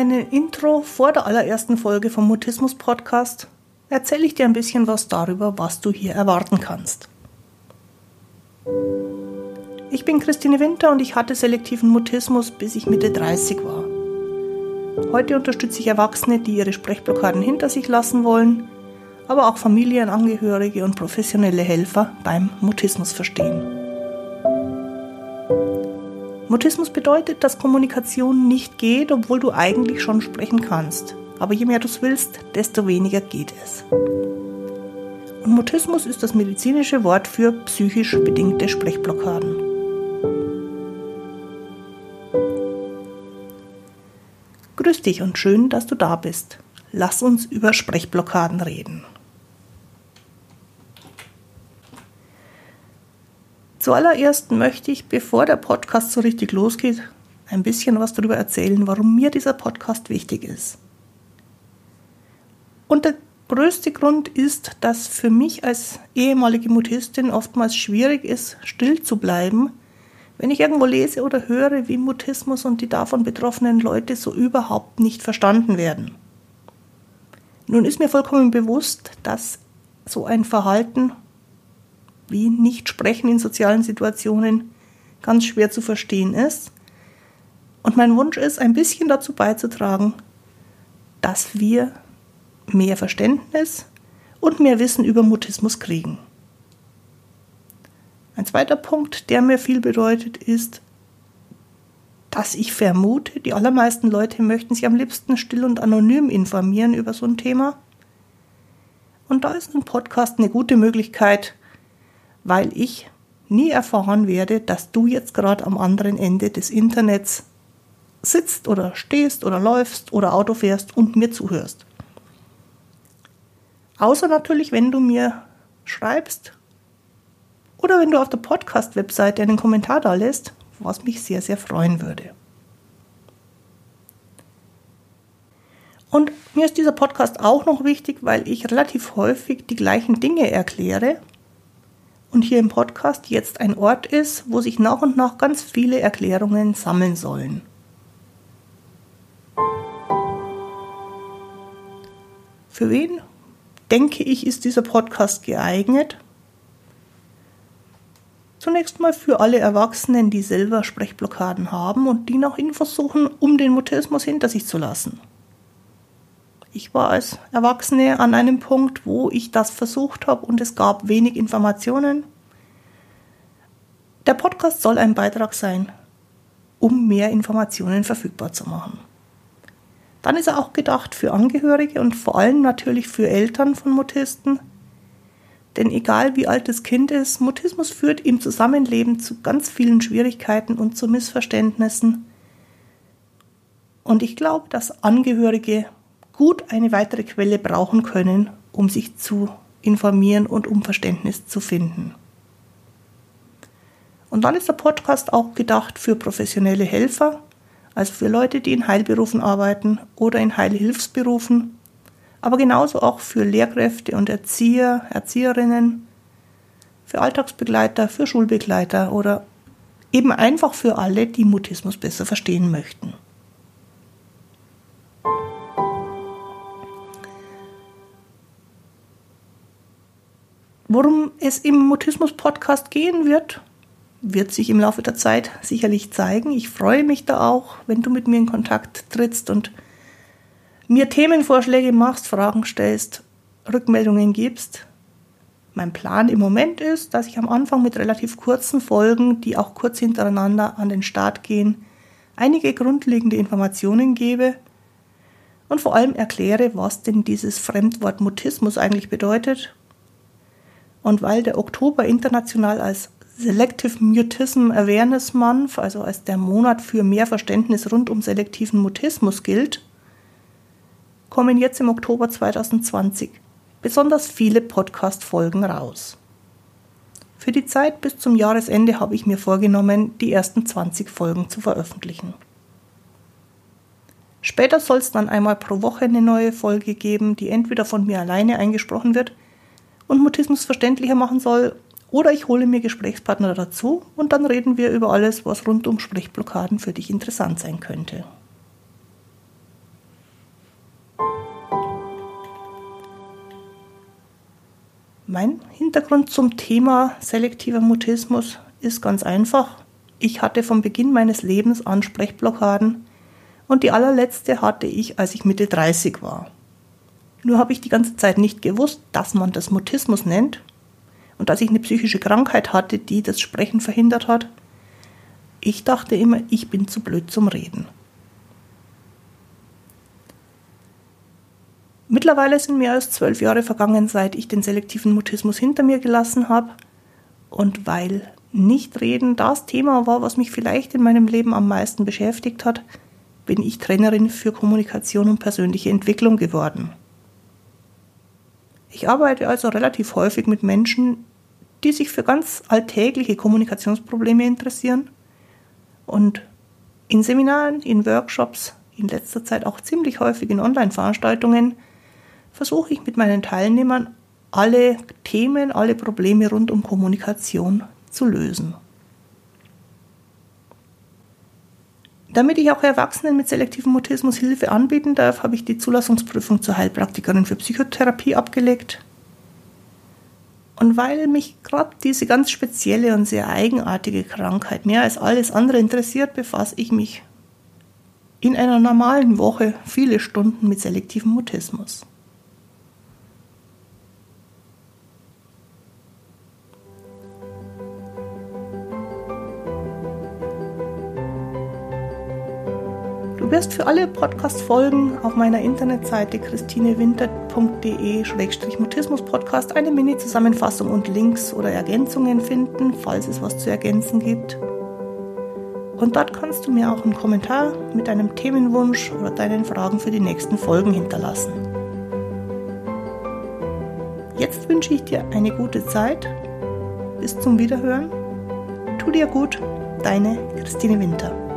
kleinen Intro vor der allerersten Folge vom Mutismus Podcast erzähle ich dir ein bisschen was darüber, was du hier erwarten kannst. Ich bin Christine Winter und ich hatte selektiven Mutismus, bis ich Mitte 30 war. Heute unterstütze ich Erwachsene, die ihre Sprechblockaden hinter sich lassen wollen, aber auch Familienangehörige und professionelle Helfer beim Mutismus verstehen. Mutismus bedeutet, dass Kommunikation nicht geht, obwohl du eigentlich schon sprechen kannst. Aber je mehr du es willst, desto weniger geht es. Und Mutismus ist das medizinische Wort für psychisch bedingte Sprechblockaden. Grüß dich und schön, dass du da bist. Lass uns über Sprechblockaden reden. Zuallererst möchte ich, bevor der Podcast so richtig losgeht, ein bisschen was darüber erzählen, warum mir dieser Podcast wichtig ist. Und der größte Grund ist, dass für mich als ehemalige Mutistin oftmals schwierig ist, still zu bleiben, wenn ich irgendwo lese oder höre, wie Mutismus und die davon betroffenen Leute so überhaupt nicht verstanden werden. Nun ist mir vollkommen bewusst, dass so ein Verhalten wie Nicht-Sprechen in sozialen Situationen ganz schwer zu verstehen ist. Und mein Wunsch ist, ein bisschen dazu beizutragen, dass wir mehr Verständnis und mehr Wissen über Mutismus kriegen. Ein zweiter Punkt, der mir viel bedeutet, ist, dass ich vermute, die allermeisten Leute möchten sich am liebsten still und anonym informieren über so ein Thema. Und da ist ein Podcast eine gute Möglichkeit, weil ich nie erfahren werde, dass du jetzt gerade am anderen Ende des Internets sitzt oder stehst oder läufst oder Auto fährst und mir zuhörst. Außer natürlich, wenn du mir schreibst oder wenn du auf der Podcast-Webseite einen Kommentar da lässt, was mich sehr, sehr freuen würde. Und mir ist dieser Podcast auch noch wichtig, weil ich relativ häufig die gleichen Dinge erkläre und hier im Podcast jetzt ein Ort ist, wo sich nach und nach ganz viele Erklärungen sammeln sollen. Für wen, denke ich, ist dieser Podcast geeignet? Zunächst mal für alle Erwachsenen, die selber Sprechblockaden haben und die nach ihnen versuchen, um den Mutismus hinter sich zu lassen. Ich war als Erwachsene an einem Punkt, wo ich das versucht habe und es gab wenig Informationen. Der Podcast soll ein Beitrag sein, um mehr Informationen verfügbar zu machen. Dann ist er auch gedacht für Angehörige und vor allem natürlich für Eltern von Mutisten. Denn egal wie alt das Kind ist, Mutismus führt im Zusammenleben zu ganz vielen Schwierigkeiten und zu Missverständnissen. Und ich glaube, dass Angehörige gut eine weitere Quelle brauchen können, um sich zu informieren und um Verständnis zu finden. Und dann ist der Podcast auch gedacht für professionelle Helfer, also für Leute, die in Heilberufen arbeiten oder in Heilhilfsberufen, aber genauso auch für Lehrkräfte und Erzieher, Erzieherinnen, für Alltagsbegleiter, für Schulbegleiter oder eben einfach für alle, die Mutismus besser verstehen möchten. Worum es im Mutismus-Podcast gehen wird, wird sich im Laufe der Zeit sicherlich zeigen. Ich freue mich da auch, wenn du mit mir in Kontakt trittst und mir Themenvorschläge machst, Fragen stellst, Rückmeldungen gibst. Mein Plan im Moment ist, dass ich am Anfang mit relativ kurzen Folgen, die auch kurz hintereinander an den Start gehen, einige grundlegende Informationen gebe und vor allem erkläre, was denn dieses Fremdwort Mutismus eigentlich bedeutet und weil der Oktober international als Selective Mutism Awareness Month, also als der Monat für mehr Verständnis rund um selektiven Mutismus gilt, kommen jetzt im Oktober 2020 besonders viele Podcast-Folgen raus. Für die Zeit bis zum Jahresende habe ich mir vorgenommen, die ersten 20 Folgen zu veröffentlichen. Später soll es dann einmal pro Woche eine neue Folge geben, die entweder von mir alleine eingesprochen wird und Mutismus verständlicher machen soll. Oder ich hole mir Gesprächspartner dazu und dann reden wir über alles, was rund um Sprechblockaden für dich interessant sein könnte. Mein Hintergrund zum Thema selektiver Mutismus ist ganz einfach. Ich hatte vom Beginn meines Lebens Ansprechblockaden und die allerletzte hatte ich, als ich Mitte 30 war. Nur habe ich die ganze Zeit nicht gewusst, dass man das Mutismus nennt und dass ich eine psychische Krankheit hatte, die das Sprechen verhindert hat. Ich dachte immer, ich bin zu blöd zum Reden. Mittlerweile sind mehr als zwölf Jahre vergangen, seit ich den selektiven Mutismus hinter mir gelassen habe. Und weil Nichtreden das Thema war, was mich vielleicht in meinem Leben am meisten beschäftigt hat, bin ich Trainerin für Kommunikation und persönliche Entwicklung geworden. Ich arbeite also relativ häufig mit Menschen, die sich für ganz alltägliche Kommunikationsprobleme interessieren und in Seminaren, in Workshops, in letzter Zeit auch ziemlich häufig in Online-Veranstaltungen versuche ich mit meinen Teilnehmern alle Themen, alle Probleme rund um Kommunikation zu lösen. Damit ich auch Erwachsenen mit selektivem Mutismus Hilfe anbieten darf, habe ich die Zulassungsprüfung zur Heilpraktikerin für Psychotherapie abgelegt. Und weil mich gerade diese ganz spezielle und sehr eigenartige Krankheit mehr als alles andere interessiert, befasse ich mich in einer normalen Woche viele Stunden mit selektivem Mutismus. Du wirst für alle Podcast-Folgen auf meiner Internetseite christinewinter.de-mutismus-podcast eine Mini-Zusammenfassung und Links oder Ergänzungen finden, falls es was zu ergänzen gibt. Und dort kannst du mir auch einen Kommentar mit deinem Themenwunsch oder deinen Fragen für die nächsten Folgen hinterlassen. Jetzt wünsche ich dir eine gute Zeit. Bis zum Wiederhören. Tu dir gut, deine Christine Winter.